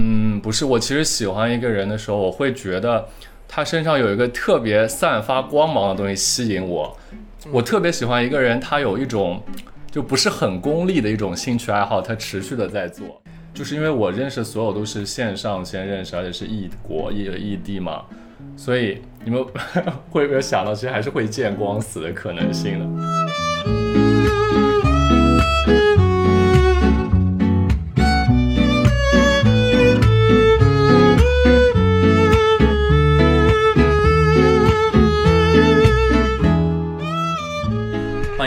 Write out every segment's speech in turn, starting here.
嗯，不是，我其实喜欢一个人的时候，我会觉得他身上有一个特别散发光芒的东西吸引我。我特别喜欢一个人，他有一种就不是很功利的一种兴趣爱好，他持续的在做。就是因为我认识所有都是线上先认识，而且是异国异异地嘛，所以你们 会不会想到，其实还是会见光死的可能性的？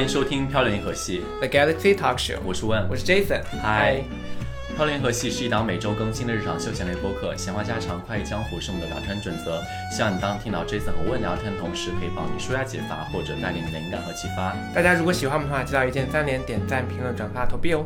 欢迎收听《漂流银河系》，The Galaxy Talk Show，我是问我。是 Jason。嗨，《漂流银河系》是一档每周更新的日常休闲类播客，闲话家常、快意江湖是我们的聊天准则。希望你当听到 Jason 和问聊天的同时，可以帮你舒压解乏，或者带给你灵感和启发。大家如果喜欢我们的话，记得一键三连、点赞、评论、转发、投币哦。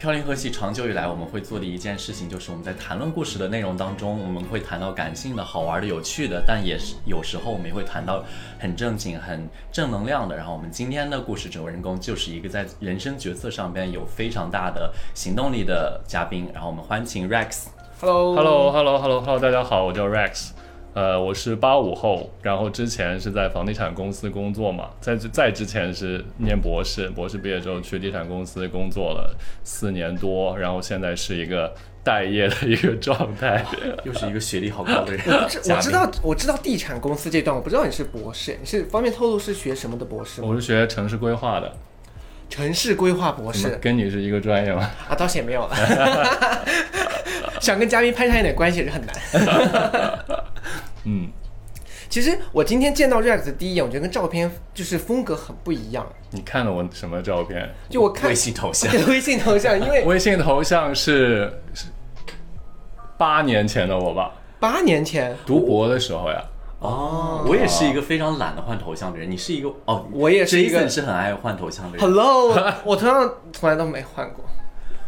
呃，漂流银河系长久以来我们会做的一件事情，就是我们在谈论故事的内容当中，我们会谈到感性的、好玩的、有趣的，但也是有时候我们也会谈到很正经、很正能量的。然后我们今天的故事主人公就是一个在人生决策上边有非常大的行动力的嘉宾。然后我们欢迎 Rex。Hello Hello，Hello，Hello，Hello，大家好，我叫 Rex，呃，我是八五后，然后之前是在房地产公司工作嘛，在在之前是念博士，博士毕业之后去地产公司工作了四年多，然后现在是一个待业的一个状态。又是一个学历好高的人。我知 我知道我知道地产公司这段，我不知道你是博士，你是方便透露是学什么的博士吗？我是学城市规划的，城市规划博士跟你是一个专业吗？啊，倒是也没有了。想跟嘉宾攀上一点关系也是很难。嗯，其实我今天见到 Rex 的第一眼，我觉得跟照片就是风格很不一样。你看了我什么照片？就我看微信头像，微信头像，因为 微信头像是是八年前的我吧，八年前读博的时候呀。哦，我也是一个非常懒得换头像的人。你是一个哦，我也是一个是很爱换头像的人。Hello，我头像从来都没换过。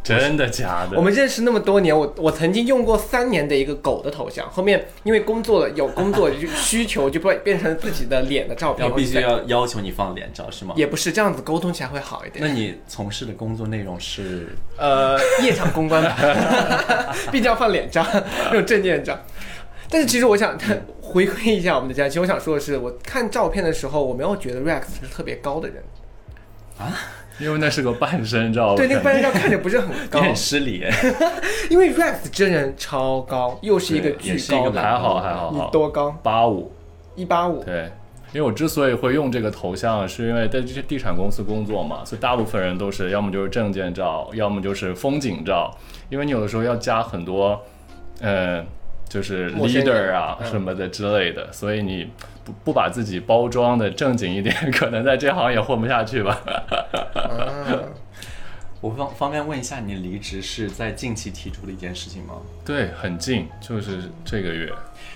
真的假的？我们认识那么多年，我我曾经用过三年的一个狗的头像，后面因为工作了有工作需求，就变变成自己的脸的照片。要必须要要求你放脸照是吗？也不是这样子沟通起来会好一点。那你从事的工作内容是？呃，夜场公关吧，毕竟要放脸照，用证件照。但是其实我想 回馈一下我们的家，其实我想说的是，我看照片的时候，我没有觉得 Rex 是特别高的人啊，因为那是个半身照。对，那个半身照看着不是很你高，很失礼哎。因为 Rex 真人超高，又是一个巨高的，还好还好你，多高？八五。一八五。对，因为我之所以会用这个头像，是因为在这些地产公司工作嘛，所以大部分人都是要么就是证件照，要么就是风景照，因为你有的时候要加很多，呃，就是 leader 啊嗯什么的之类的，所以你不不把自己包装的正经一点，可能在这行也混不下去吧。啊，我方方便问一下，你离职是在近期提出的一件事情吗？对，很近，就是这个月，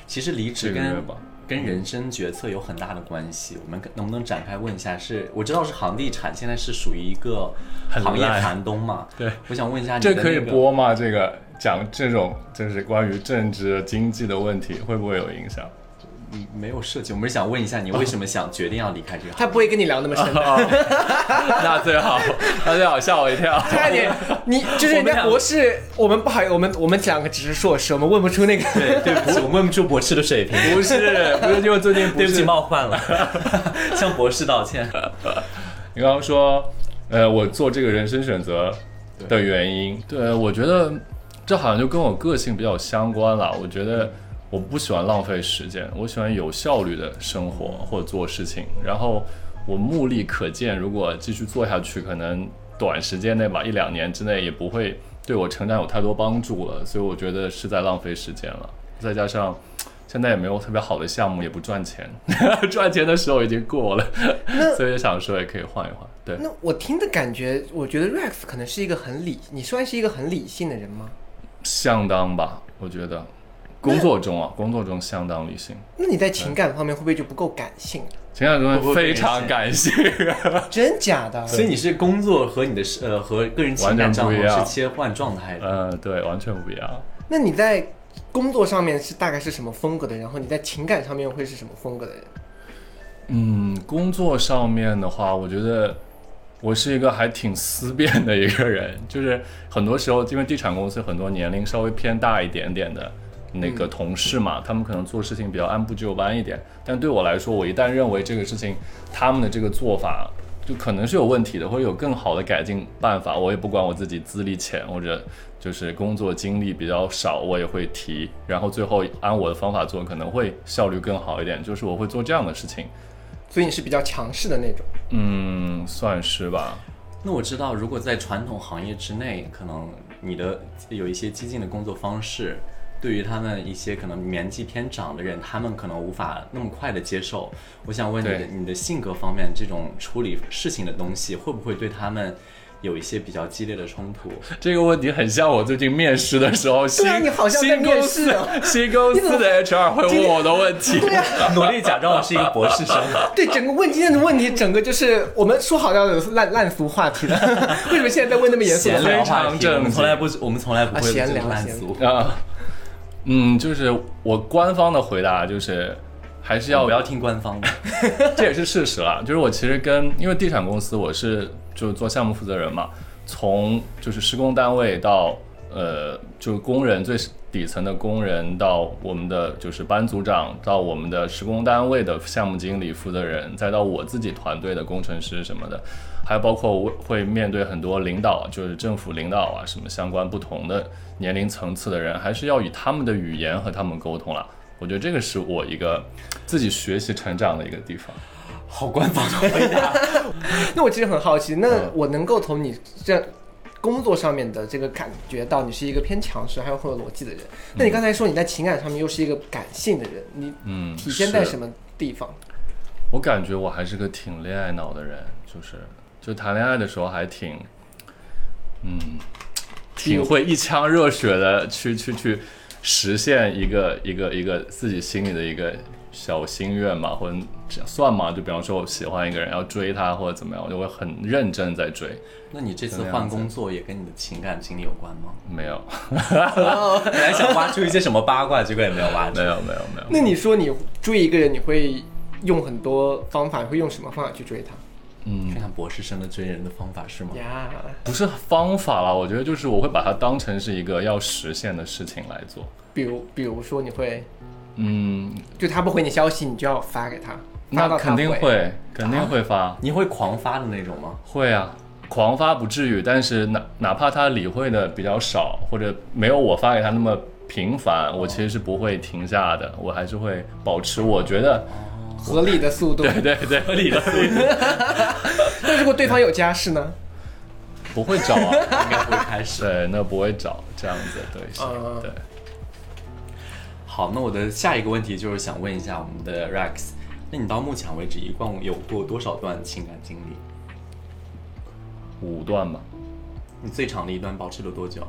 其实离职跟人生决策有很大的关系。我们能不能展开问一下是？我知道是房地产，现在是属于一个行业寒冬嘛。对，我想问一下你这可以播吗？这个讲这种就是关于政治经济的问题，会不会有影响？嗯没有涉及，我们是想问一下你为什么想决定要离开这个行他不会跟你聊那么深的。那最好，那最好，吓我一跳。差点，你就是人家博士，我们不好意思，我们我们两个只是硕士，我们问不出那个。对，对不起，我问不出博士的水平，不是，不是，因为最近不对不起是冒犯了，向博士道歉。你刚刚说，呃，我做这个人生选择的原因，对我觉得这好像就跟我个性比较相关了。我觉得我不喜欢浪费时间，我喜欢有效率的生活或者做事情。然后我目力可见，如果继续做下去，可能短时间内吧，一两年之内也不会对我成长有太多帮助了。所以我觉得是在浪费时间了。再加上现在也没有特别好的项目，也不赚钱，赚钱的时候已经过了，所以想说也可以换一换。对，那我听的感觉，我觉得 Rex 可能是一个很理，你算是一个很理性的人吗？相当吧，我觉得工作中啊，工作中相当理性，那你在情感方面会不会就不够感性？情感中不不非常感性，真假的？所以你是工作和你的是呃和个人情完感账号全不一样是切换状态的。呃，对，完全不一样。那你在工作上面是大概是什么风格的？然后你在情感上面会是什么风格的人？嗯，工作上面的话，我觉得我是一个还挺思辨的一个人，就是很多时候，因为地产公司很多年龄稍微偏大一点点的那个同事嘛，他们可能做事情比较按部就班一点，但对我来说，我一旦认为这个事情他们的这个做法就可能是有问题的，或者有更好的改进办法，我也不管我自己资历浅或者就是工作经历比较少，我也会提，然后最后按我的方法做，可能会效率更好一点，就是我会做这样的事情。所以你是比较强势的那种。嗯，算是吧。那我知道，如果在传统行业之内，可能你的有一些激进的工作方式，对于他们一些可能年纪偏长的人，他们可能无法那么快的接受。我想问你的，你的性格方面，这种处理事情的东西，会不会对他们有一些比较激烈的冲突？这个问题很像我最近面试的时候，新 对啊你好像在新公面司试啊 新公司的 HR 会问我的问题。对呀、努力假装我是一个博士生。对，整个问今天的问题，整个就是我们说好要有烂烂俗话题的，为什么现在在问那么严肃的闲话题？聊话题，我非常从来不，我们从来不会啊闲聊烂闲俗。啊，嗯，就是我官方的回答就是，还是要不要听官方的，这也是事实了。就是我其实跟因为地产公司，我是就是做项目负责人嘛，从就是施工单位到呃就是工人最底层的工人，到我们的就是班组长，到我们的施工单位的项目经理负责人，再到我自己团队的工程师什么的，还有包括我会面对很多领导，就是政府领导啊，什么相关不同的年龄层次的人，还是要以他们的语言和他们沟通啦。我觉得这个是我一个自己学习成长的一个地方。好官方的回答。那我其实很好奇，那嗯我能够从你这工作上面的这个感觉到你是一个偏强势还有很有逻辑的人。那你刚才说你在情感上面又是一个感性的人，你嗯，体现在什么地方？我感觉我还是个挺恋爱脑的人，就是就谈恋爱的时候还挺，嗯，挺会一腔热血的去去去实现一个一个一个自己心里的一个小心愿嘛，或者算嘛？就比方说我喜欢一个人，要追他或者怎么样，我就会很认真在追。那你这次换工作也跟你的情感经历有关吗？没有，本来想挖出一些什么八卦，结果也没有挖出 没。有，没有，没有。那你说你追一个人，你会用很多方法，你会用什么方法去追他？嗯看，看博士生的追人的方法是吗？呀，不是方法啦，我觉得就是我会把它当成是一个要实现的事情来做。比如比如说你会，嗯，就他不回你消息，你就要发给他，发那到他肯定。会，肯定会发。你会狂发的那种吗？会啊，狂发不至于，但是哪哪怕他理会的比较少，或者没有我发给他那么频繁，我其实是不会停下的，我还是会保持我觉得，合理的速度。对对对，合理的速度，那如果对方有家室呢？不会找啊，应该不会开始。对，那不会找这样子的对象，嗯对，好，那我的下一个问题就是想问一下我们的 Rex，那你到目前为止一共有过多少段情感经历？五段吧，你最长的一段保持了多久？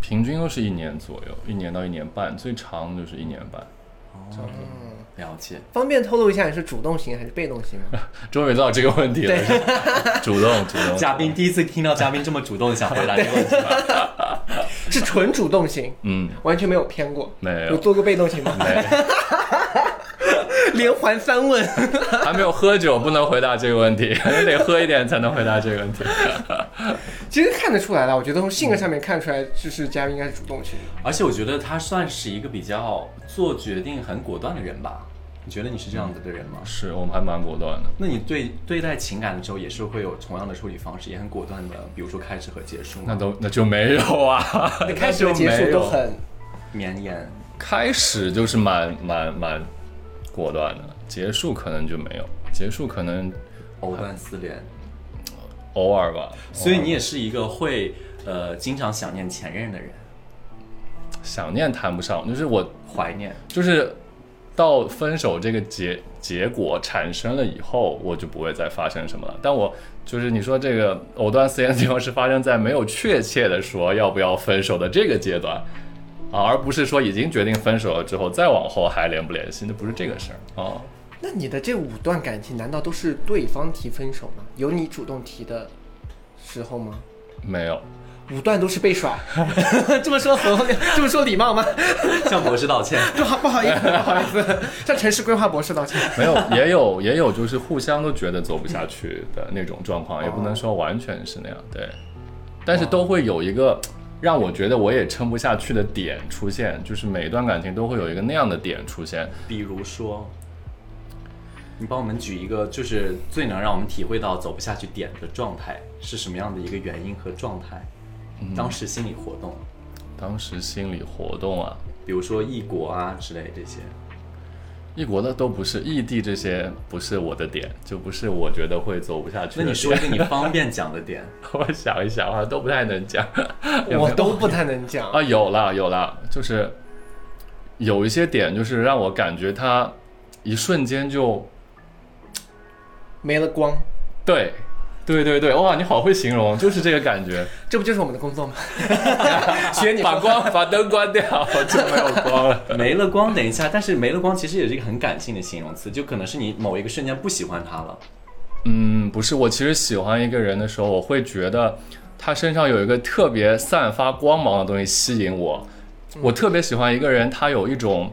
平均都是一年左右，一年到一年半，最长就是一年半。哦了解。方便透露一下你是主动型还是被动型吗？终于到这个问题了，主动主动，嘉宾第一次听到嘉宾这么主动想回答这个问题，是纯主动型，嗯，完全没有偏过。没有有做过被动型吗？没。连环三问。还没有喝酒，不能回答这个问题，可能得喝一点才能回答这个问题。其实看得出来了，我觉得从性格上面看出来，就是嘉宾应该是主动型。而且我觉得他算是一个比较做决定很果断的人吧？你觉得你是这样子的人吗？是我们还蛮果断的。那你对对待情感的时候也是会有同样的处理方式，也很果断的，比如说开始和结束？那都那就没有啊，那开始和结束都很绵延。开始就是蛮蛮蛮果断的，结束可能就没有，结束可能藕断丝连，偶尔吧。所以你也是一个会呃经常想念前任的人，想念谈不上，就是我怀念。就是到分手这个结结果产生了以后，我就不会再发生什么了。但我就是你说这个藕断丝连的地方是发生在没有确切的说要不要分手的这个阶段啊，而不是说已经决定分手了之后再往后还联不联系，那不是这个事儿啊。那你的这五段感情，难道都是对方提分手吗？有你主动提的时候吗？没有，五段都是被甩，这么说合这么说礼貌吗？向博士道歉。不好不好意思不好意思，向城市规划博士道歉。没有，也有也有，就是互相都觉得走不下去的那种状况，也不能说完全是那样，对。但是都会有一个让我觉得我也撑不下去的点出现，就是每一段感情都会有一个那样的点出现。比如说，你帮我们举一个，就是最能让我们体会到走不下去点的状态是什么样的一个原因和状态？当时心理活动，当时心理活动啊，比如说异国啊之类这些。异国的都不是，异地这些不是我的点，就不是我觉得会走不下去。那你说一个你方便讲的点，我想一想啊，都不太能讲，我都不太能讲 啊。有了有了，就是有一些点，就是让我感觉它一瞬间就没了光。对。对对对，哇，你好会形容，就是这个感觉。这不就是我们的工作吗？学你把光把灯关掉就没有光了，没了光。等一下，但是没了光其实也是一个很感性的形容词，就可能是你某一个瞬间不喜欢他了。嗯，不是，我其实喜欢一个人的时候，我会觉得他身上有一个特别散发光芒的东西吸引我。我特别喜欢一个人，他有一种。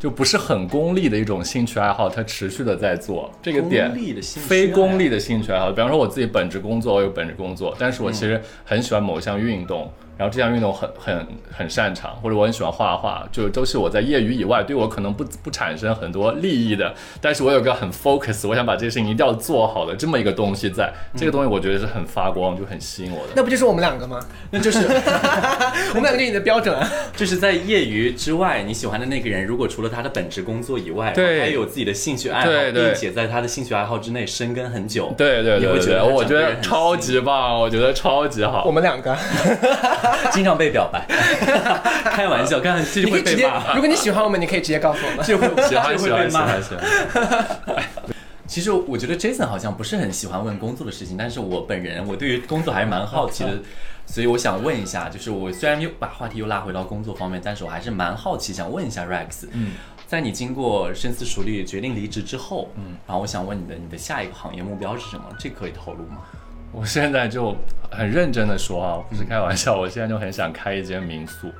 就不是很功利的一种兴趣爱好，它持续的在做这个点，非功利的兴趣爱好。比方说我自己本职工作，我有本职工作，但是我其实很喜欢某项运动。然后这项运动很很很擅长，或者我很喜欢画画，就都是我在业余以外对我可能不不产生很多利益的，但是我有个很 focus，我想把这个事情一定要做好的这么一个东西，在这个东西我觉得是很发光，就很吸引我的。那不就是我们两个吗？那就是 我们两个就你的标准，啊 就是在业余之外你喜欢的那个人，如果除了他的本职工作以外，对，还有自己的兴趣爱好，并且在他的兴趣爱好之内深耕很久，对对对，会觉得我觉得超级棒，我觉得超级好。我们两个 经常被表。白，开玩笑，开玩笑，你可以直接，如果你喜欢我们，你可以直接告诉我们，就会喜欢喜欢喜欢喜欢。其实我觉得 Jason 好像不是很喜欢问工作的事情，但是我本人我对于工作还是蛮好奇的，所以我想问一下，就是我虽然又把话题又拉回到工作方面，但是我还是蛮好奇，想问一下 Rex，嗯，在你经过深思熟虑决定离职之后，嗯，然后我想问你的，你的下一个行业目标是什么？这可以透露吗？我现在就很认真的说啊，不是开玩笑，我现在就很想开一间民宿，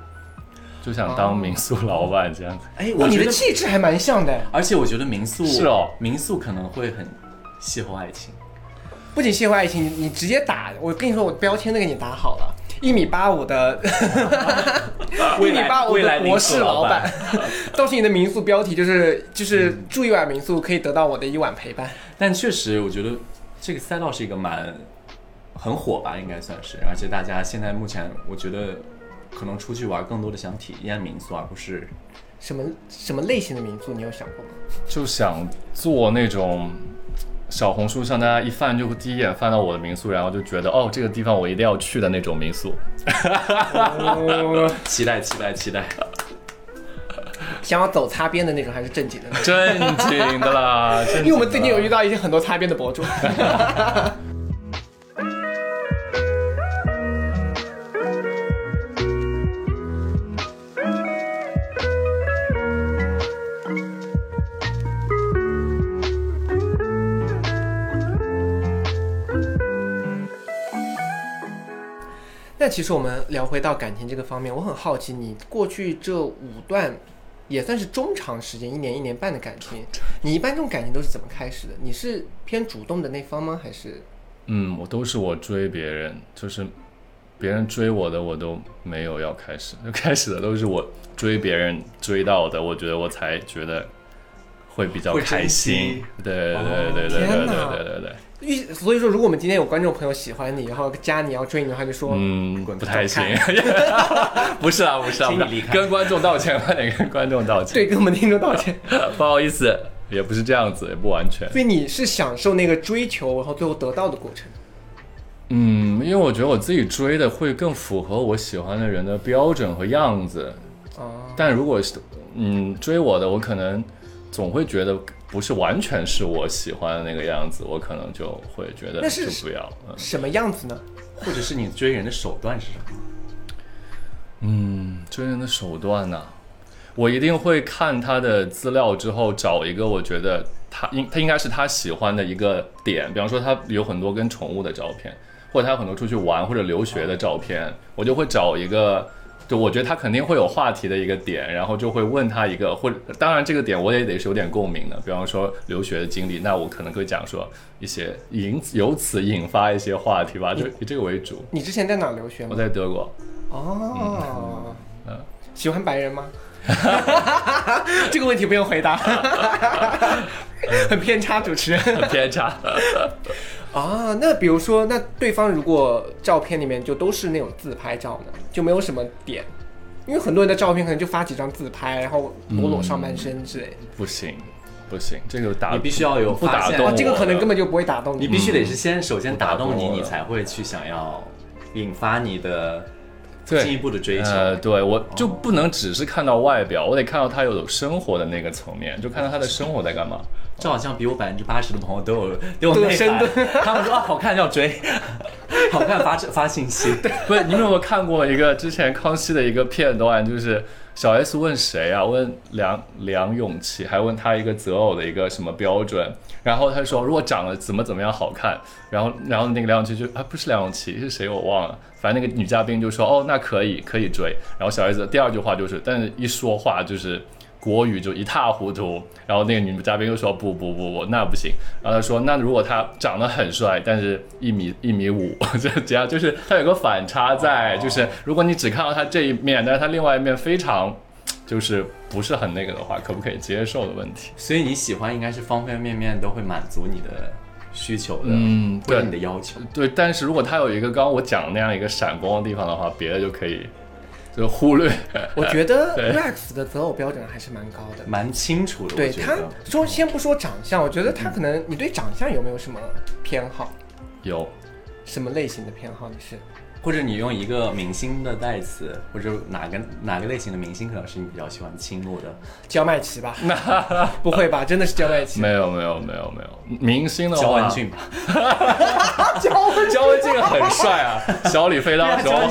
就想当民宿老板这样子。哎，我你的气质还蛮像的，而且我觉得民宿是哦，民宿可能会很邂逅爱情，不仅邂逅爱情，你直接打，我跟你说，我标签都给你打好了，一米八五的，一米八五的博士老板，到时你的民宿标题就是就是住一晚民宿可以得到我的一晚陪伴。但确实，我觉得这个赛道是一个蛮。很火吧，应该算是，而且大家现在目前，我觉得可能出去玩更多的想体验民宿，而不是什么什么类型的民宿，你有想过吗？就想做那种小红书上大家一翻就第一眼翻到我的民宿，然后就觉得哦，这个地方我一定要去的那种民宿。期待期待期待！想要走擦边的那种，还是正经的？正经的啦，因为我们最近有遇到一些很多擦边的博主。那其实我们聊回到感情这个方面，我很好奇，你过去这五段也算是中长时间，一年一年半的感情，你一般这种感情都是怎么开始的？你是偏主动的那方吗？还是？嗯，我都是我追别人，就是别人追我的，我都没有要开始，就开始的都是我追别人追到的，我觉得我才觉得会比较开心。对对对对对对对对对。所以说，如果我们今天有观众朋友喜欢你，然后加你要追你的话，就说嗯，不太行。不是啊，不是啊，跟观众道歉，快点跟观众道歉。对，跟我们听众道歉，不好意思，也不是这样子，也不完全。所以你是享受那个追求，然后最后得到的过程。嗯，因为我觉得我自己追的会更符合我喜欢的人的标准和样子。哦。但如果是嗯追我的，我可能总会觉得。不是完全是我喜欢的那个样子，我可能就会觉得就不要。什么样子呢？或者是你追人的手段是什么？嗯，追人的手段呢？我一定会看他的资料之后，找一个我觉得他应他应该是他喜欢的一个点。比方说，他有很多跟宠物的照片，或者他有很多出去玩或者留学的照片，我就会找一个。就我觉得他肯定会有话题的一个点，然后就会问他一个，或者当然这个点我也得是有点共鸣的，比方说留学的经历，那我可能会讲说一些引由此引发一些话题吧，就以这个为主。你之前在哪留学吗？我在德国。哦，嗯，喜欢白人吗？这个问题不用回答，很偏差，主持人很偏差。啊，那比如说，那对方如果照片里面就都是那种自拍照呢，就没有什么点，因为很多人的照片可能就发几张自拍，然后裸裸上半身之类。不行，不行，这个打你必须要有不打动这个可能根本就不会打动你，必须得是先首先打动你，你才会去想要引发你的。进一步的追求，呃，对我就不能只是看到外表，我得看到他有生活的那个层面，就看到他的生活在干嘛。这好像比我百分之八十的朋友都有 都有内涵，他们说啊好看要追，好看发发信息。不是，你们有没有看过一个之前康熙的一个片段，就是小 S 问谁啊？问梁梁咏琪，还问他一个择偶的一个什么标准？然后他说如果长得怎么怎么样好看，然后然后那个梁咏琪就啊不是梁咏琪是谁我忘了。反正那个女嘉宾就说：“哦，那可以，可以追。”然后小 S 第二句话就是，但是一说话就是国语就一塌糊涂。然后那个女嘉宾又说：“不不不不，那不行。”然后他说：“那如果他长得很帅，但是一米一米五，这这样就是他有个反差在，就是如果你只看到他这一面，但是他另外一面非常就是不是很那个的话，可不可以接受的问题？所以你喜欢应该是方方面面都会满足你的。”需求的，嗯，对你的要求，对，但是如果他有一个刚刚我讲的那样一个闪光的地方的话，别的就可以就忽略。我觉得 Rex 的择偶标准还是蛮高的，蛮清楚的。对他说，先不说长相，我觉得他可能，你对长相有没有什么偏好？有，什么类型的偏好？你是？或者你用一个明星的代词，或者哪个哪个类型的明星可能是你比较喜欢倾慕的？焦麦琪吧？不会吧？真的是焦麦琪？没有没有没有没有，明星的话，焦文俊吧？焦文焦文俊很帅啊，小李飞刀 时候很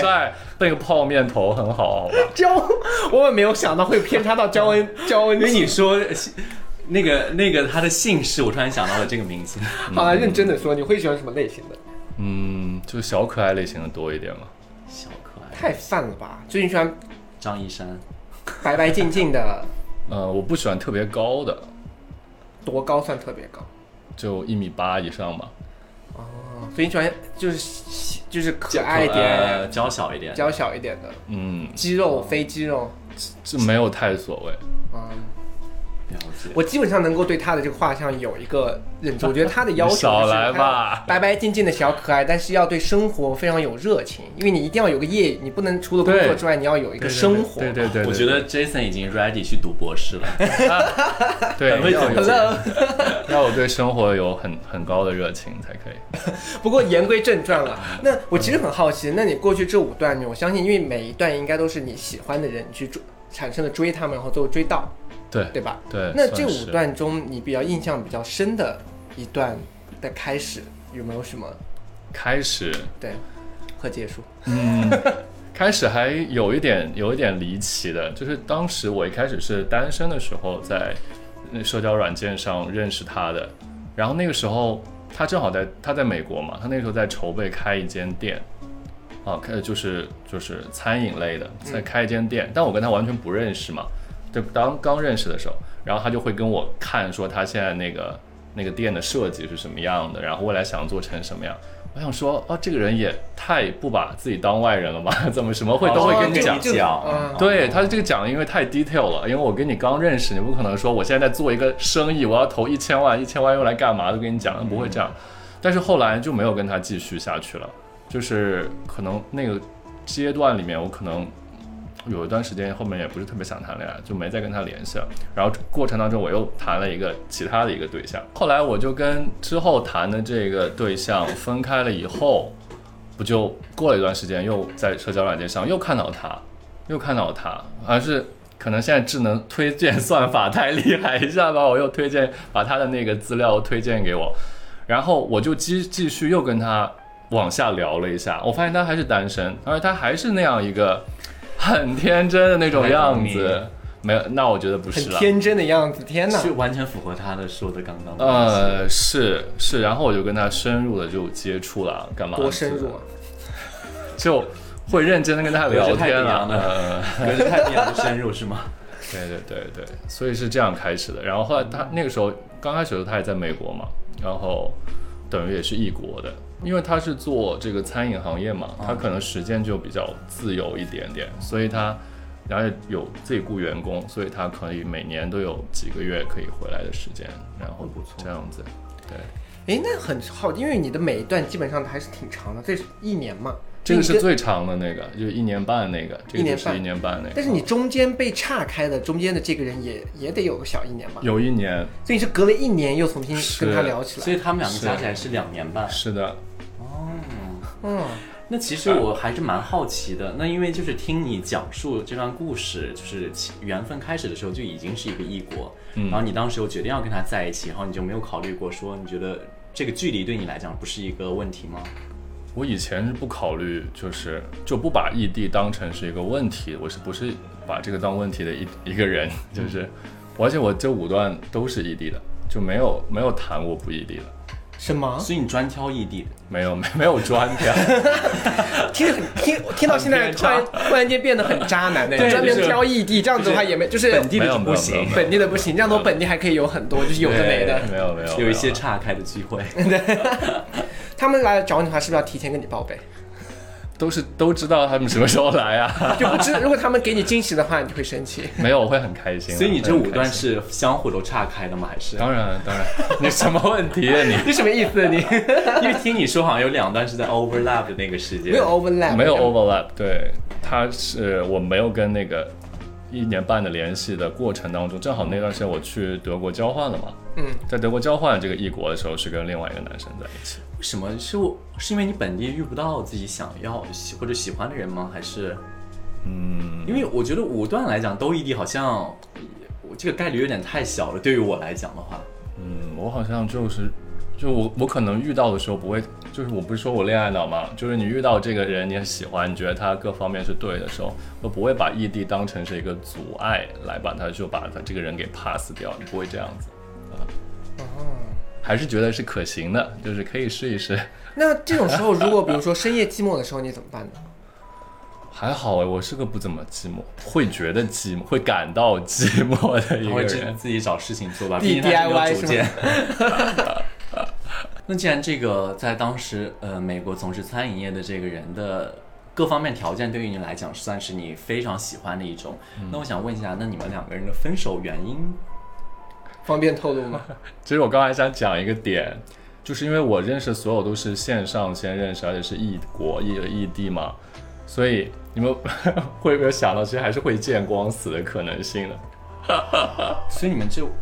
帅，那个泡面头很好，好吧？焦，我也没有想到会偏差到焦文焦文俊。你说那个那个他的姓氏，我突然想到了这个名字。好了，认真的说，你会喜欢什么类型的？嗯，就小可爱类型的多一点嘛。小可爱太泛了吧？最近喜欢张一山，白白净净的。呃，我不喜欢特别高的。多高算特别高？就一米八以上吧。哦，所以你喜欢就是就是可爱一点，娇小一点，娇小一点的。嗯，肌肉非肌肉，这没有太所谓。嗯。我基本上能够对他的这个画像有一个认知，我觉得他的要求少来吧，白白净净的小可爱，但是要对生活非常有热情，因为你一定要有个业，你不能除了工作之外，你要有一个生活。对对对，我觉得 Jason 已经 ready 去读博士了。对，要有，要我对生活有很很高的热情才可以。不过言归正传了，那我其实很好奇，那你过去这五段，我相信，因为每一段应该都是你喜欢的人去追，产生了追他们，然后最后追到。对对吧？对。那这五段中，你比较印象比较深的一段的开始有没有什么？开始。对。和结束。嗯。开始还有一点有一点离奇的，就是当时我一开始是单身的时候，在社交软件上认识他的，然后那个时候他正好在他在美国嘛，他那个时候在筹备开一间店，啊，开就是就是餐饮类的，在开一间店，但我跟他完全不认识嘛。就当刚认识的时候，然后他就会跟我看说他现在那个那个店的设计是什么样的，然后未来想做成什么样。我想说，哦，这个人也太不把自己当外人了吧？怎么什么会都会跟你讲讲？对他这个讲，因为太 detail 了，因为我跟你刚认识，你不可能说我现在在做一个生意，我要投一千万，一千万用来干嘛？都跟你讲，不会这样。但是后来就没有跟他继续下去了，就是可能那个阶段里面，我可能。有一段时间，后面也不是特别想谈恋爱，就没再跟他联系了。然后过程当中，我又谈了一个其他的一个对象。后来我就跟之后谈的这个对象分开了以后，不就过了一段时间，又在社交软件上又看到他，又看到他，还是可能现在智能推荐算法太厉害，一下把我又推荐，把他的那个资料推荐给我，然后我就继继续又跟他往下聊了一下，我发现他还是单身，而且他还是那样一个。很天真的那种样子，没有，那我觉得不是了。天真的样子。天哪！是完全符合他的说的刚刚的。呃，是是，然后我就跟他深入的就接触了，干嘛？多深入啊！就会认真的跟他聊天了。隔着太平洋的 深入是吗？对对对对，所以是这样开始的。然后后来他那个时候刚开始的时候他也在美国嘛，然后等于也是异国的，因为他是做这个餐饮行业嘛，他可能时间就比较自由一点点，所以他然后有自己雇员工，所以他可以每年都有几个月可以回来的时间，然后不错这样子，对。哎，那很好，因为你的每一段基本上还是挺长的，这是一年嘛。这个是最长的那个，就是一年半那个，这一年半个就是一年半那个。但是你中间被岔开的，中间的这个人也也得有个小一年吧？有一年，所以你是隔了一年又重新跟他聊起来。所以他们两个加起来是两年半。是的，嗯，那其实我还是蛮好奇的，那因为就是听你讲述这段故事，就是起缘分开始的时候就已经是一个异国，嗯然后你当时又决定要跟他在一起，然后你就没有考虑过说你觉得这个距离对你来讲不是一个问题吗？我以前是不考虑，就是就不把异地当成是一个问题，我是不是把这个当问题的一一个人？就是，而且我这五段都是异地的，就没有没有谈过不异地的，什么？所以你专挑异地的，没有没 没有专挑，听着很听听到现在突然突然间变得很渣男的，对专门挑异地，这样子的话也没就是本地的不行本地的不行，这样子我本地还可以有很多，就是有的没的。没有没有，有一些岔开的机会。对他们来找你的话，是不是要提前跟你报备？都是都知道他们什么时候来啊？就不知如果他们给你惊喜的话，你就会生气。没有，我会很开心啊。所以你这五段是相互都岔开的吗？还是？当然当然，你什么问题啊你？你什么意思？你因为听你说好像有两段是在 overlap 的那个时间，没有 overlap，没有 overlap，对，他是我没有跟那个一年半的联系的过程当中，正好那段时间我去德国交换了嘛，嗯，在德国交换这个异国的时候，是跟另外一个男生在一起。为什么是我？是因为你本地遇不到自己想要喜或者喜欢的人吗？还是？嗯，因为我觉得五段来讲都异地好像，我这个概率有点太小了。对于我来讲的话，嗯，我好像就是，就我我可能遇到的时候不会，就是我不是说我恋爱脑嘛，就是你遇到这个人你很喜欢，你觉得他各方面是对的时候，我不会把异地当成是一个阻碍来把他就把他这个人给 pass 掉，你不会这样子啊，哦，还是觉得是可行的，就是可以试一试。那这种时候，如果比如说深夜寂寞的时候，你怎么办呢？还好哎，我是个不怎么寂寞，会觉得寂寞，会感到寂寞的一个他会自人。自己找事情做吧，D- 毕竟他是没 DIY 有主见。那既然这个在当时呃美国从事餐饮业的这个人的各方面条件对于你来讲算是你非常喜欢的一种，那我想问一下，那你们两个人的分手原因？方便透露吗？其实我刚才想讲一个点，就是因为我认识所有都是线上先认识，而且是异国异异地嘛，所以你们会不会想到，其实还是会见光死的可能性的？所以你们这，就是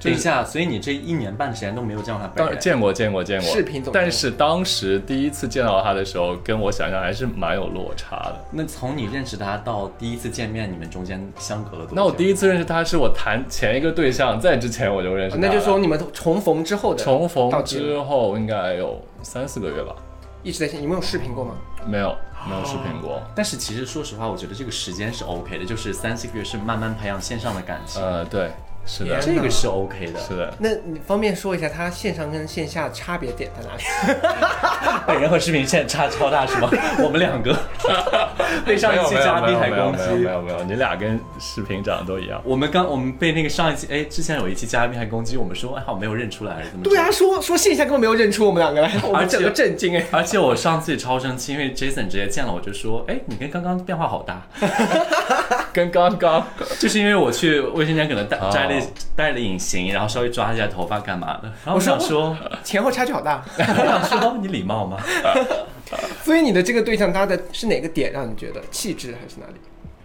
等一下，所以你这一年半的时间都没有见过他本人？当然见过见过见过视频总但是当时第一次见到他的时候，跟我想象还是蛮有落差的。那从你认识他到第一次见面，你们中间相隔了多久？那我第一次认识他是我谈前一个对象，在之前我就认识那就说你们重逢之后的重逢之后应该有三四个月吧，一直在线，你们有视频过吗？没有没有视频过。但是其实说实话，我觉得这个时间是 OK 的，就是三四个月是慢慢培养线上的感情，呃，对，是的，这个是 OK 的。是的。那你方便说一下它线上跟线下差别点在哪里？本人和视频现在差超大是吗？我们两个 被上一期嘉宾还攻击没有没。有没有，你俩跟视频长得都一样。我们刚我们被那个上一期哎，之前有一期嘉宾还攻击我们说，哎，好没有认出来，怎么？对啊，。说说线下根本没有认出我们两个 来，我而且们整个震惊哎。而且我上次也超生气，因为 Jason 直接见了我就说，哎，你跟刚刚变化好大，跟刚刚就是因为我去卫生间可能戴哦摘了戴了隐形，然后稍微抓一下头发干嘛的，然后我想说，前后差距好大，我想说你礼貌吗？所以你的这个对象他的是哪个点让你觉得气质还是哪里？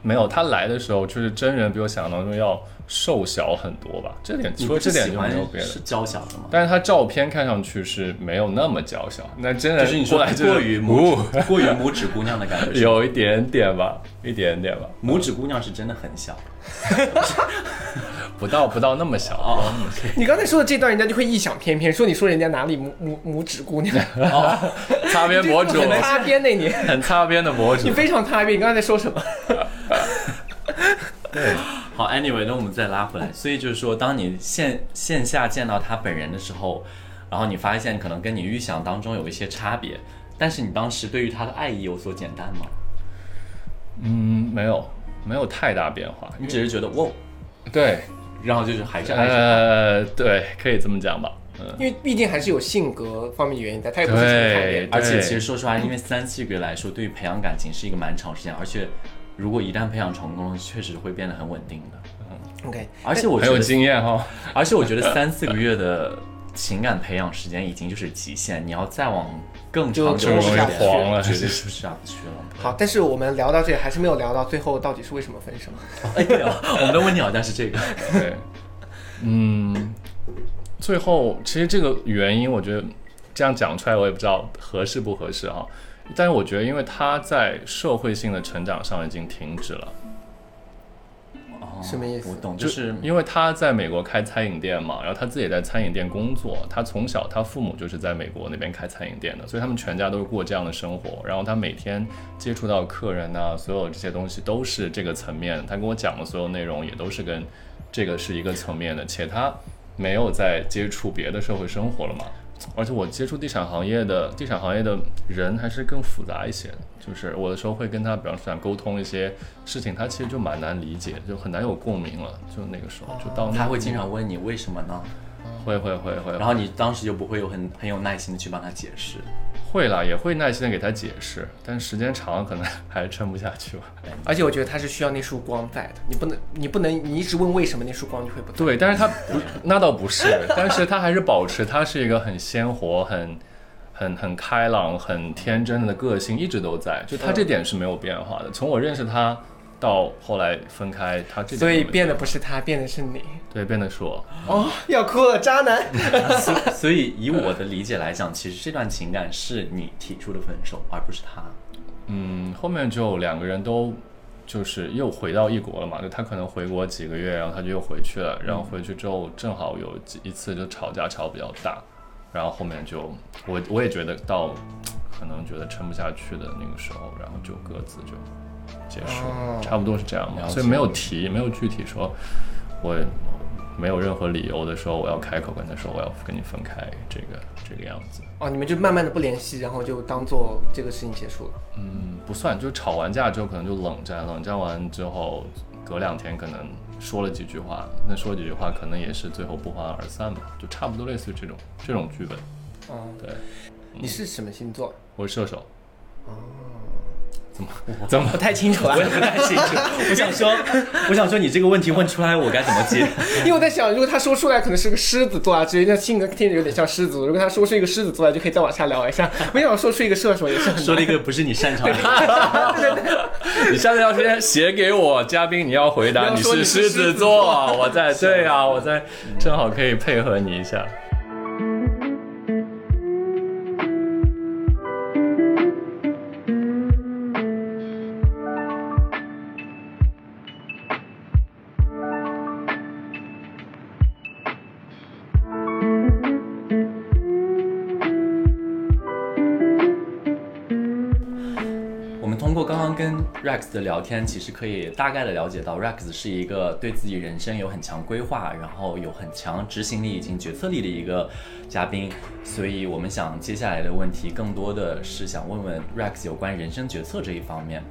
没有，他来的时候就是真人比我想象当中要瘦小很多吧，这点除了这点就没有别的。是。娇小的吗？但是他照片看上去是没有那么娇小，那真的就是你说过来就过于拇指过于拇指姑娘的感觉，有一点点吧，一点点吧，拇指姑娘是真的很小 不到不到那么小。哦。你刚才说的这段，人家就会异想天偏，说你说人家哪里拇拇拇指姑娘，擦边博主，很擦边那你，很擦边的博主你。非常擦边。你刚才在说什么？对，好好，anyway，那我们再拉回来，所以就是说，当你线线下见到他本人的时候，然后你发现可能跟你预想当中有一些差别，但是你当时对于他的爱意有所减淡吗？嗯，没有，没有太大变化。你只是觉得哇，对，然后就是还是爱上他。呃，对，可以这么讲吧。嗯，因为毕竟还是有性格方面的原因在，他也不是纯谈恋爱。而且其实说实话，因为三四个月来说，对于培养感情是一个蛮长时间，而且如果一旦培养成功了，确实会变得很稳定的。嗯，OK。而且我觉得很有经验哈，而且我觉得三四个月的情感培养时间已经就是极限，你要再往更长久就一点，黄了绝对是下不去了。好，但是我们聊到这里还是没有聊到最后到底是为什么分手。哎对啊，我们的问题好像是这个。对，嗯，最后其实这个原因，我觉得这样讲出来，我也不知道合适不合适啊。但是我觉得，因为他在社会性的成长上已经停止了，哦什么意思我懂，就是因为他在美国开餐饮店嘛，然后他自己也在餐饮店工作，他从小他父母就是在美国那边开餐饮店的，所以他们全家都是过这样的生活。然后他每天接触到客人呐、所有这些东西都是这个层面。他跟我讲的所有内容也都是跟这个是一个层面的，且他没有在接触别的社会生活了嘛。而且我接触地产行业的地产行业的人还是更复杂一些的，就是我的时候会跟他，比方说想沟通一些事情，他其实就蛮难理解，就很难有共鸣了。就那个时候，就到那他会经常问你为什么呢？会会会会，然后你当时就不会有很很有耐心的去帮他解释。会啦，也会耐心的给他解释，但时间长了可能 还是撑不下去吧。而且我觉得他是需要那束光在的，你不能你不能你一直问为什么那束光就会不在。对，但是他不，那倒不是，但是他还是保持他是一个很鲜活、很很很开朗、很天真的个性，一直都在，就他这点是没有变化的。从我认识他到后来分开，他这所以变的不是他，变的是你。对变的是我。哦，要哭了，渣男。所所以以我的理解来讲，其实这段情感是你提出的分手，而不是他。嗯，后面就两个人都就是又回到异国了嘛，就他可能回国几个月，然后他就又回去了，然后回去之后正好有几一次就吵架吵比较大，然后后面就我我也觉得到可能觉得撑不下去的那个时候，然后就各自就结束，哦差不多是这样嘛，所以没有提，没有具体说我。没有任何理由的时候，我要开口跟他说我要跟你分开，这个这个样子。哦，你们就慢慢的不联系，然后就当做这个事情结束了。嗯，不算，就吵完架之后可能就冷战，冷战完之后隔两天可能说了几句话，那说几句话可能也是最后不欢而散吧，就差不多类似于这种这种剧本。哦，对，你是什么星座？我是射手，不太清楚啊我，也 不太清楚。我想说，我想说，你这个问题问出来，我该怎么接？因为我在想，如果他说出来可能是个狮子座啊，之类，那性格听着有点像狮子。如果他说出一个狮子座来，就可以再往下聊一下。没想到说出一个射手也是很说了一个不是你擅长的。你下次要先写给我嘉宾，你要回答你是狮子座我在对啊，我在正好可以配合你一下。Rex 的聊天，其实可以大概的了解到，Rex 是一个对自己人生有很强规划，然后有很强执行力以及决策力的一个嘉宾。所以我们想接下来的问题，更多的是想问问 Rex 有关人生决策这一方面。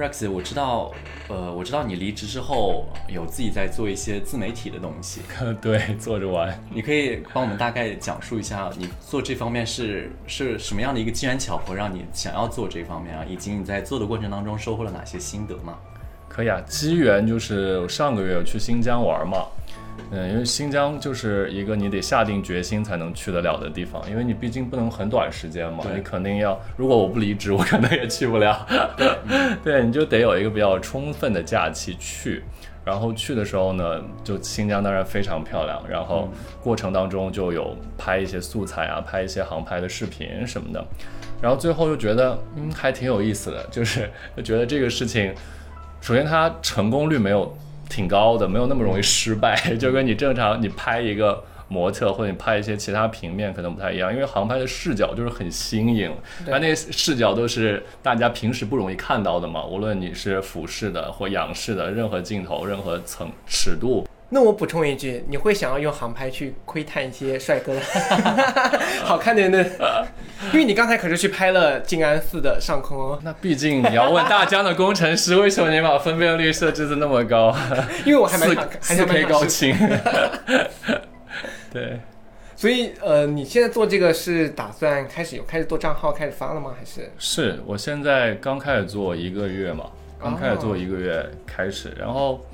Rex，我知道，呃，我知道你离职之后有自己在做一些自媒体的东西，对，做着玩。你可以帮我们大概讲述一下，你做这方面是是什么样的一个机缘巧合，让你想要做这方面啊？以及你在做的过程当中收获了哪些心得吗？可以啊，机缘就是我上个月我去新疆玩嘛，嗯，因为新疆就是一个你得下定决心才能去得了的地方，因为你毕竟不能很短时间嘛，你肯定要，如果我不离职，我可能也去不了，对，你就得有一个比较充分的假期去。然后去的时候呢，就新疆当然非常漂亮，然后过程当中就有拍一些素材啊，拍一些航拍的视频什么的，然后最后又觉得嗯还挺有意思的，就是就觉得这个事情。首先它成功率没有挺高的，没有那么容易失败，就跟你正常你拍一个模特或者你拍一些其他平面可能不太一样，因为航拍的视角就是很新颖，对。它那视角都是大家平时不容易看到的嘛，无论你是俯视的或仰视的，任何镜头、任何层尺度，那我补充一句，你会想要用航拍去窥探一些帅哥的 好看的人的，因为你刚才可是去拍了静安寺的上空哦。那毕竟你要问大疆的工程师，为什么你把分辨率设置的那么高？因为我还蛮想，还四 K 高清。对，所以呃，你现在做这个是打算开始有开始做账号开始发了吗？还是是我现在刚开始做一个月嘛，刚开始做一个月开始，然后，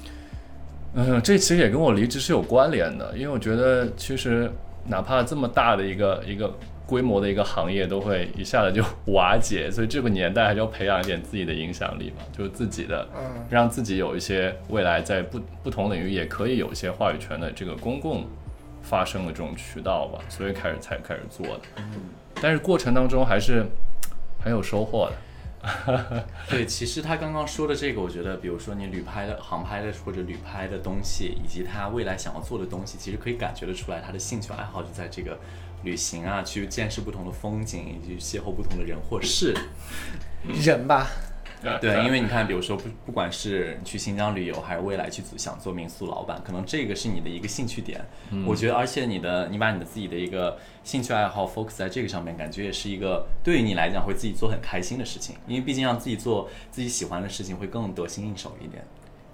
嗯、这其实也跟我离职是有关联的，因为我觉得其实哪怕这么大的一个一个规模的一个行业都会一下子就 瓦解，所以这个年代还是要培养一点自己的影响力嘛，就是自己的，嗯让自己有一些未来在不不同领域也可以有一些话语权的这个公共发声的这种渠道吧，所以开始才开始做的。但是过程当中还是很有收获的。对，其实他刚刚说的这个，我觉得，比如说你旅拍的、航拍的或者旅拍的东西，以及他未来想要做的东西，其实可以感觉得出来，他的兴趣爱好就在这个旅行啊，去见识不同的风景，以及邂逅不同的人或事。人吧？对，因为你看，比如说不不管是去新疆旅游，还是未来去做想做民宿老板，可能这个是你的一个兴趣点。我觉得，而且你的你把你的自己的一个兴趣爱好 focus 在这个上面，感觉也是一个对于你来讲会自己做很开心的事情。因为毕竟让自己做自己喜欢的事情，会更得心应手一点。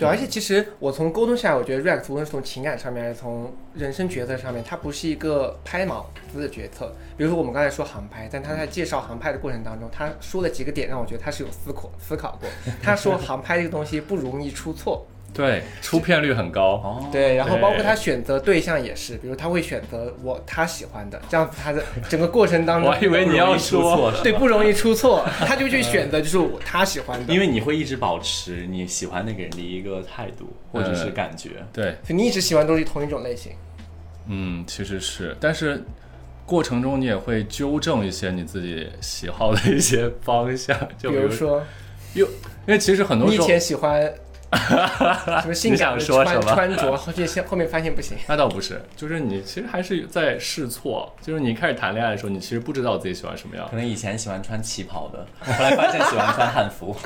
对，而且其实我从沟通下来，我觉得 Rex 无论是从情感上面，还是从人生决策上面，他不是一个拍脑子的决策。比如说我们刚才说航拍，但他在介绍航拍的过程当中，他说了几个点，让我觉得他是有思考思考过。他说航拍这个东西不容易出错，对，出片率很高。哦，对，然后包括他选择对象也是，比如他会选择我他喜欢的，这样子他的整个过程当中，我还以为你要说。错，对不容易出错，他就去选择就是我他喜欢的，因为你会一直保持你喜欢那个人的一个态度或者是感觉。对，所以你一直喜欢都是同一种类型。嗯，其实是，但是过程中你也会纠正一些你自己喜好的一些方向，就比如说，又因为其实很多时候，你以前喜欢什么性感的穿什么穿着，后面现后面发现不行。那倒不是，就是你其实还是在试错，就是你开始谈恋爱的时候，你其实不知道自己喜欢什么样可。能以前喜欢穿旗袍的，后来发现喜欢穿汉服。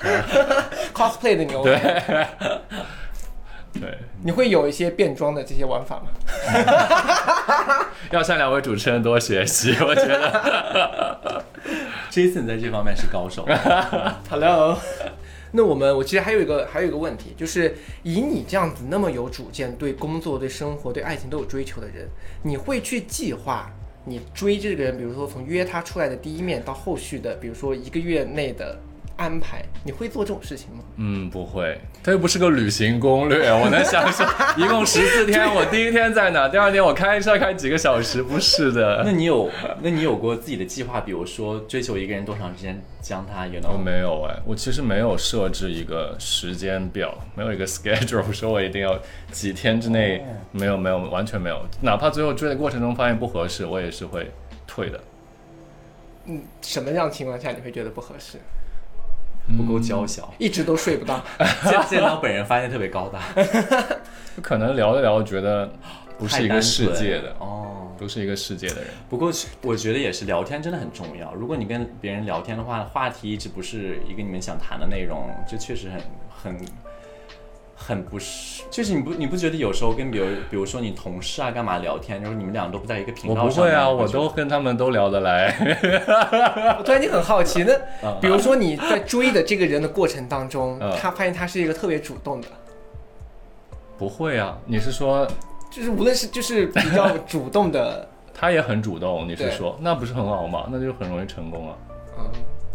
cosplay 的牛，对，对，你会有一些变装的这些玩法吗 要向两位主持人多学习，我觉得。Jason 在这方面是高手。？Hello，那我们我其实还有一个还有一个问题，就是以你这样子那么有主见，对工作、对生活、对爱情都有追求的人，你会去计划你追这个人，比如说从约他出来的第一面到后续的，比如说一个月内的安排，你会做这种事情吗？嗯，不会，它又不是个旅行攻略，我能想象一共十四天，我第一天在哪，第二天我开车开几个小时，不是的。那你有，那你有过自己的计划？比如说追求一个人多长时间，将他，you 我 know？没有哎，我其实没有设置一个时间表，没有一个 schedule，说我一定要几天之内，没有没有，完全没有。哪怕最后追的过程中发现不合适，我也是会退的。嗯，什么样情况下你会觉得不合适？不够娇小，一直都睡不到。见见到本人发现特别高大，可能聊着聊着觉得不是一个世界的，哦。不是一个世界的人。不过我觉得也是，聊天真的很重要。如果你跟别人聊天的话，话题一直不是一个你们想谈的内容，这确实很很很不是。就是你不你不觉得有时候跟比如比如说你同事啊干嘛聊天，就是你们俩都不在一个频我道上我，不会啊，我都跟他们都聊得来。我突然间很好奇，那 嗯比如说你在追的这个人的过程当中，嗯他发现他是一个特别主动的，不会啊，你是说就是无论是就是比较 主动的，他也很主动？你是说那不是很好吗？那就很容易成功啊。嗯，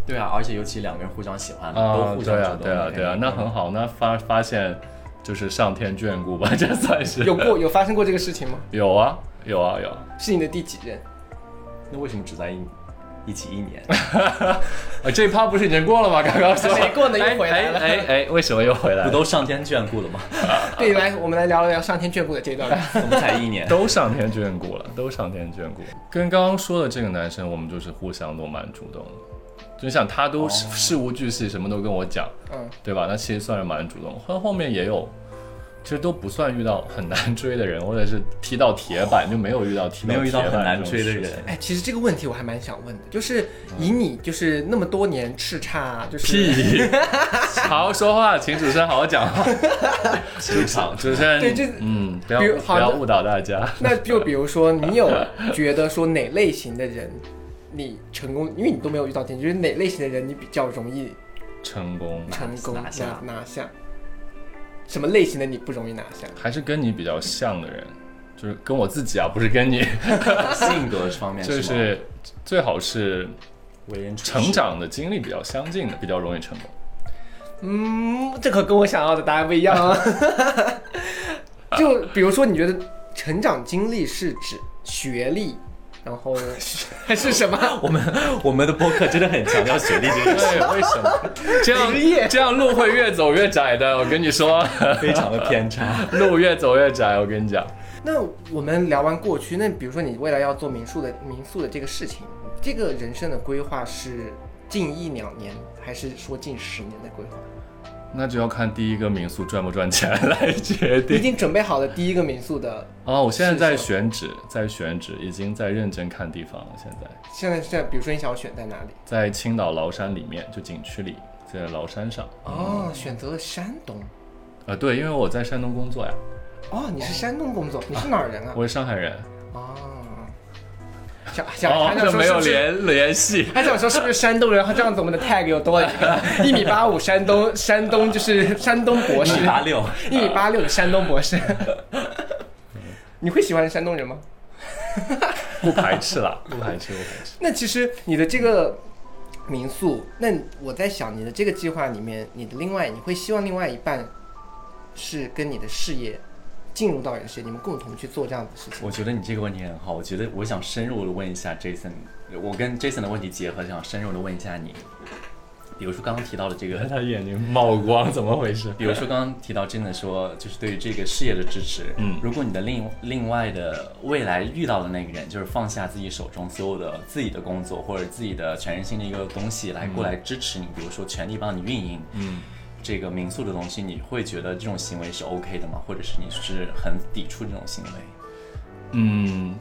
对啊，而且尤其两个人互相喜欢，都啊，互相对啊主，动对啊，对啊，那很。好，那发发现就是上天眷顾吧，这算是有过有发生过这个事情吗？有啊，有啊，有啊。是你的第几任？那为什么只在一一起一年？啊，这一趴不是已经过了吗？刚刚说 没过呢又回来了哎哎哎，为什么又回来了？不都上天眷顾了吗？对，来，我们来聊一聊上天眷顾的这段。我们才一年，都上天眷顾了，都上天眷顾。跟刚刚说的这个男生，我们就是互相都蛮主动的。就像他都事事无巨细，什么都跟我讲，嗯，对吧？那其实算是蛮主动。后后面也有其实都不算遇到很难追的人，或者是踢到铁板就没有遇到踢没有遇到很难追的人。哎，其实这个问题我还蛮想问的，就是以你就是那么多年叱咤，就是屁！好好说话，请主持人好好讲话。出场主持人，对就嗯，不要不要误导大家。那就比如说，你有觉得说哪类型的人你成功，因为你都没有遇到，你觉得哪类型的人你比较容易成功成功拿下拿拿下？什么类型的你不容易拿下？还是跟你比较像的人，就是跟我自己啊，不是跟你，性格方面就是最好是为人处成长的经历比较相近的，比较容易成功。嗯，这可跟我想要的答案不一样啊。就比如说，你觉得成长经历是指学历，然后还 是什么？我们我们的播客真的很强调学历这件事，对，为什么这职 业样这样路会越走越窄的？我跟你说，非常的偏差。路越走越窄。我跟你讲，那我们聊完过去，那比如说你未来要做民宿的民宿的这个事情，这个人生的规划是近一两年，还是说近十年的规划？那就要看第一个民宿赚不赚钱来决定已。经准备好了第一个民宿的，哦，我现在在选址，在选址，已经在认真看地方了。现在现在现在，比如说你想要选在哪里？在青岛崂山里面，就景区里，在崂山上。哦，选择了山东。呃，对，因为我在山东工作呀，哦，你是山东工作，你是哪儿人啊？我是上海人。哦，想想哦还，想这没有联联系。还想说是不是山东人？这样子我们的 tag 又多了一个一米八五山东山东就是山东博士一米，八六，一米八六的山东博士。你会喜欢山东人吗？不排斥啦，不排斥，不排斥。那其实你的这个民宿，那我在想你的这个计划里面，你的另外你会希望另外一半是跟你的事业进入到你的事业，你们共同去做这样的事情。我觉得你这个问题很好。我觉得我想深入的问一下 Jason，我跟 Jason 的问题结合，想深入的问一下你。比如说刚刚提到的这个他眼睛冒光，怎么回事？比如说刚刚提到真的说，就是对于这个事业的支持，嗯如果你的另另外的未来遇到的那个人，就是放下自己手中所有的自己的工作或者自己的全身心的一个东西来过来支持你，比如说全力帮你运营，嗯，这个民宿的东西，你会觉得这种行为是 OK 的吗？或者是你是很抵触这种行为？嗯，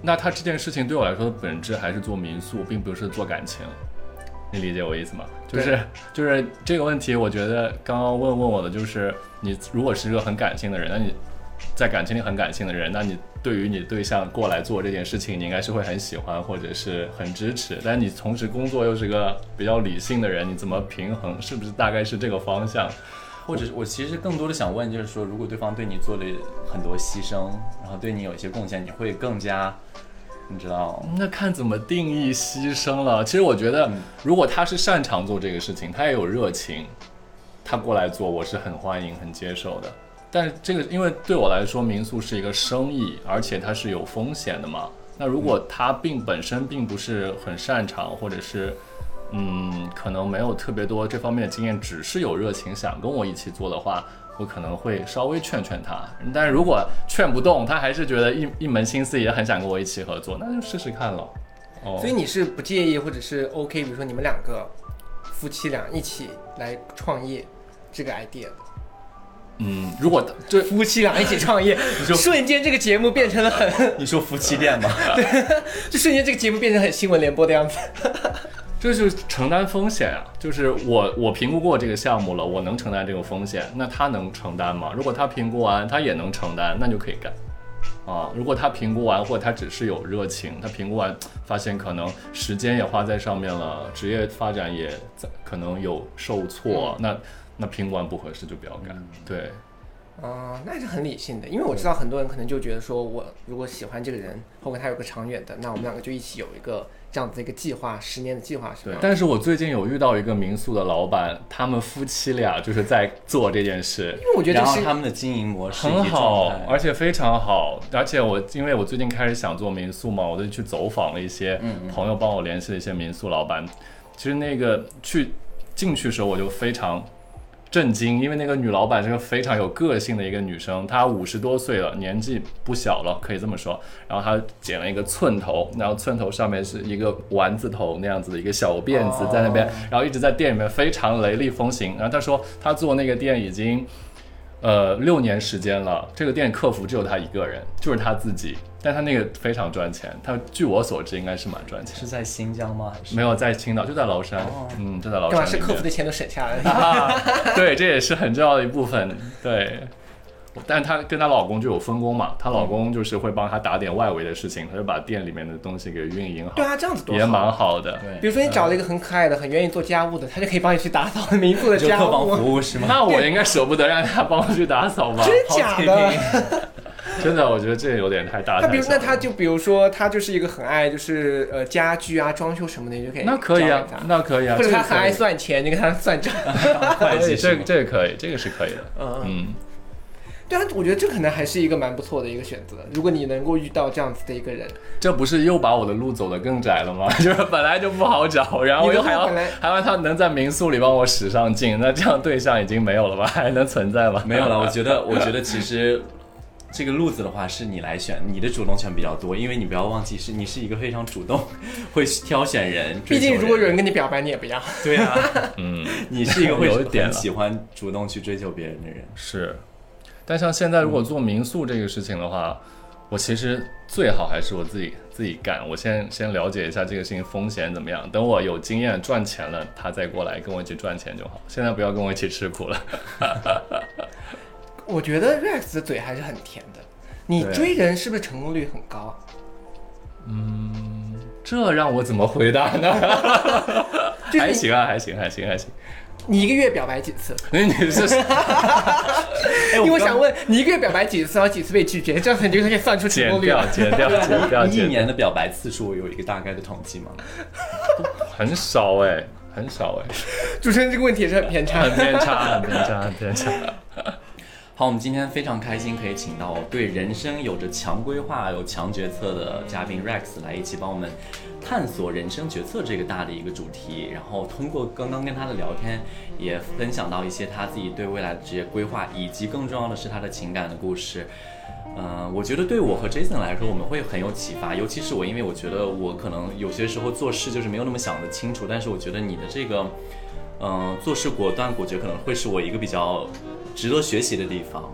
那他这件事情对我来说的本质还是做民宿，并不是做感情。你理解我意思吗？就是就是这个问题，我觉得刚刚问问我的就是，你如果是一个很感性的人，那你在感情里很感性的人，那你对于你对象过来做这件事情，你应该是会很喜欢或者是很支持。但你同时工作又是个比较理性的人，你怎么平衡？是不是大概是这个方向？或者是我其实更多的想问，就是说，如果对方对你做了很多牺牲，然后对你有一些贡献，你会更加，你知道，那看怎么定义牺牲了。其实我觉得，如果他是擅长做这个事情，他也有热情，他过来做，我是很欢迎、很接受的。但是这个，因为对我来说，民宿是一个生意，而且它是有风险的嘛。那如果他并本身并不是很擅长，或者是嗯，可能没有特别多这方面的经验，只是有热情想跟我一起做的话，我可能会稍微劝劝他。但是如果劝不动，他还是觉得一一门心思也很想跟我一起合作，那就试试看了。哦，所以你是不介意，或者是 OK，比如说你们两个夫妻俩一起来创业这个 idea 的。嗯，如果就夫妻俩一起创业，瞬间这个节目变成了很，你说夫妻店吗？对 就瞬间这个节目变成很新闻联播的样子。这就是承担风险啊，就是我我评估过这个项目了，我能承担这个风险，那他能承担吗？如果他评估完他也能承担，那就可以干。啊，如果他评估完，或者他只是有热情，他评估完发现可能时间也花在上面了，职业发展也在可能有受挫，那那评估完不合适就不要干。对，啊、那是很理性的，因为我知道很多人可能就觉得说，我如果喜欢这个人，后面他有个长远的，那我们两个就一起有一个这样子的一个计划，十年的计划是吧？。对但是我最近有遇到一个民宿的老板，他们夫妻俩就是在做这件事，因为我觉得然后这是他们的经营模式很好，而且非常好。而且我因为我最近开始想做民宿嘛，我就去走访了一些朋友，帮我联系了一些民宿老板。其实那个去进去的时候，我就非常震惊，因为那个女老板是个非常有个性的一个女生，她五十多岁了，年纪不小了，可以这么说。然后她剪了一个寸头，然后寸头上面是一个丸子头那样子的一个小辫子在那边，然后一直在店里面非常雷厉风行。然后她说她做那个店已经。呃六年时间了，这个店客服只有她一个人，就是她自己，但他那个非常赚钱，他据我所知应该是蛮赚钱。是在新疆吗？还是没有在青岛，就在崂山，哦嗯，就在崂干嘛山。是客服的钱都省下来了？啊，对，这也是很重要的一部分。对，但她跟她老公就有分工嘛，她老公就是会帮她打点外围的事情，她就把店里面的东西给运营好，对啊，这样子多也蛮好。的。对，比如说你找了一个很可爱的、很愿意做家务的，他就可以帮你去打扫民宿的家务客房务。服务是吗？那我应该舍不得让他帮我去打扫吧？真假的？真的，我觉得这有点太大他比如那他就比如说他就是一个很爱就是呃家具啊装修什么的，你就可以那可以啊那可以啊，或者他很爱算钱，你给他算账。会计这个这个可以，这个是可以的。嗯，嗯，对啊，我觉得这可能还是一个蛮不错的一个选择。如果你能够遇到这样子的一个人，这不是又把我的路走得更窄了吗？就是本来就不好找，然后又还要还要他能在民宿里帮我使上劲，那这样对象已经没有了吧？还能存在吗？没有了，我觉得，我觉得其实这个路子的话是你来选，你的主动权比较多，因为你不要忘记是你是一个非常主动，会挑选人。毕竟如果有人跟你表白，你也不要。对啊，嗯，你是一个会有一点喜欢主动去追求别人的人。是。但像现在如果做民宿这个事情的话，我其实最好还是我自己自己干。我先先了解一下这个事情风险怎么样，等我有经验赚钱了，他再过来跟我一起赚钱就好。现在不要跟我一起吃苦了。我觉得 Rex 的嘴还是很甜的。你追人是不是成功率很高啊？这让我怎么回答呢？就是还行啊，还行，还行，还行。你一个月表白几次？那 你是哎 因为我想问你一个月表白几次，然后几次被拒绝，这样子你就可以算出成剪功率了。，掉剪掉，剪掉，你一。年的表白次数有一个大概的统计吗？很少哎，很少哎，主持人这个问题也是很偏差很。偏差，很偏差，很偏差。好，我们今天非常开心可以请到对人生有着强规划、有强决策的嘉宾 Rex 来一起帮我们探索人生决策这个大的一个主题。然后通过刚刚跟他的聊天，也分享到一些他自己对未来的职业规划，以及更重要的是他的情感的故事。嗯、我觉得对我和 Jason 来说，我们会很有启发。尤其是我，因为我觉得我可能有些时候做事就是没有那么想得清楚，但是我觉得你的这个，嗯、做事果断果决，可能会是我一个比较值得学习的地方。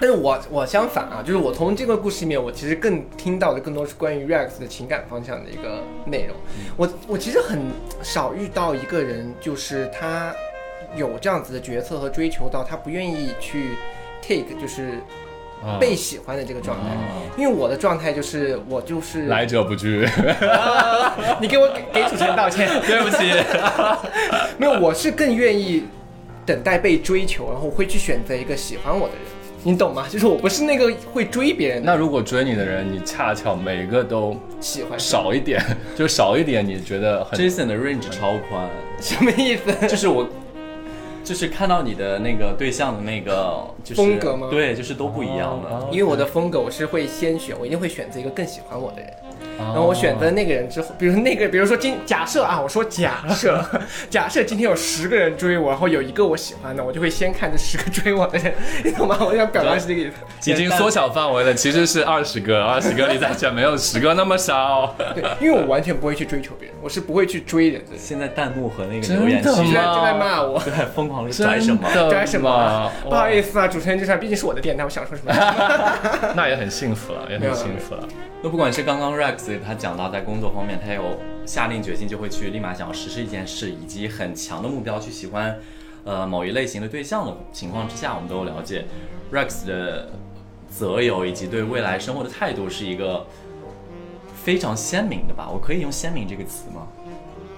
但是我我相反啊，就是我从这个故事里面，我其实更听到的更多是关于 Rex 的情感方向的一个内容。我我其实很少遇到一个人，就是他有这样子的决策和追求到他不愿意去 take 就是啊被喜欢的这个状态。因为我的状态就是我就是来者不拒，你给我给给主持人道歉。对不起。没有，我是更愿意等待被追求，然后会去选择一个喜欢我的人，你懂吗？就是我不是那个会追别人的，那如果追你的人，你恰巧每个都喜欢少一点，就少一点，你觉得很 Jason 的 range 超宽，什么意思？就是我，就是看到你的那个对象的那个就是风格吗对，就是都不一样的。哦因为我的风格，我是会先选，我一定会选择一个更喜欢我的人。然然后我选择那个人之后，比如说那个，比如说今假设啊，我说假设，假设今天有十个人追我，然后有一个我喜欢的，我就会先看这十个追我的人，你懂吗？我想表达是这个意思。已经缩小范围了，其实是二十个，二十个里再选，没有十个那么少。对，因为我完全不会去追求别人，我是不会去追人的。现在弹幕和那个留言区现在吗就在骂我，在疯狂的拽什么？拽什么不好意思啊，主持人，就是毕竟是我的电台，我想说什么。那也很幸福了，也很幸福了。那不管是刚刚 Rex 他讲到在工作方面，他有下定决心就会去立马想要实施一件事，以及很强的目标去喜欢，呃某一类型的对象的情况之下，我们都有了解 Rex 的择友以及对未来生活的态度是一个非常鲜明的吧？我可以用鲜明这个词吗？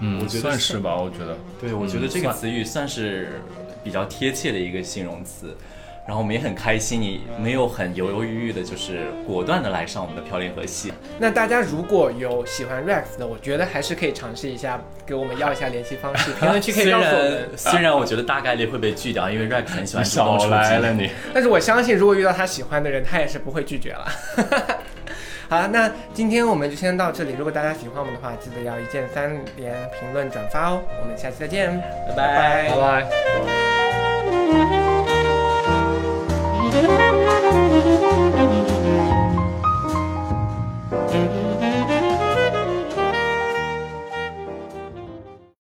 嗯，我觉得算是吧，我觉得。对，我觉得这个词语算是比较贴切的一个形容词。然后我们也很开心，你没有很犹犹豫豫的，就是果断的来上我们的漂联河系。那大家如果有喜欢 Rex 的，我觉得还是可以尝试一下，给我们要一下联系方式，评论区可以告诉我们。虽然我觉得大概率会被拒掉，因为 Rex 很喜欢主动少出击。来了你，但是我相信，如果遇到他喜欢的人，他也是不会拒绝了。好，那今天我们就先到这里。如果大家喜欢我们的话，记得要一键三连、评论、转发哦。我们下期再见，拜拜拜拜。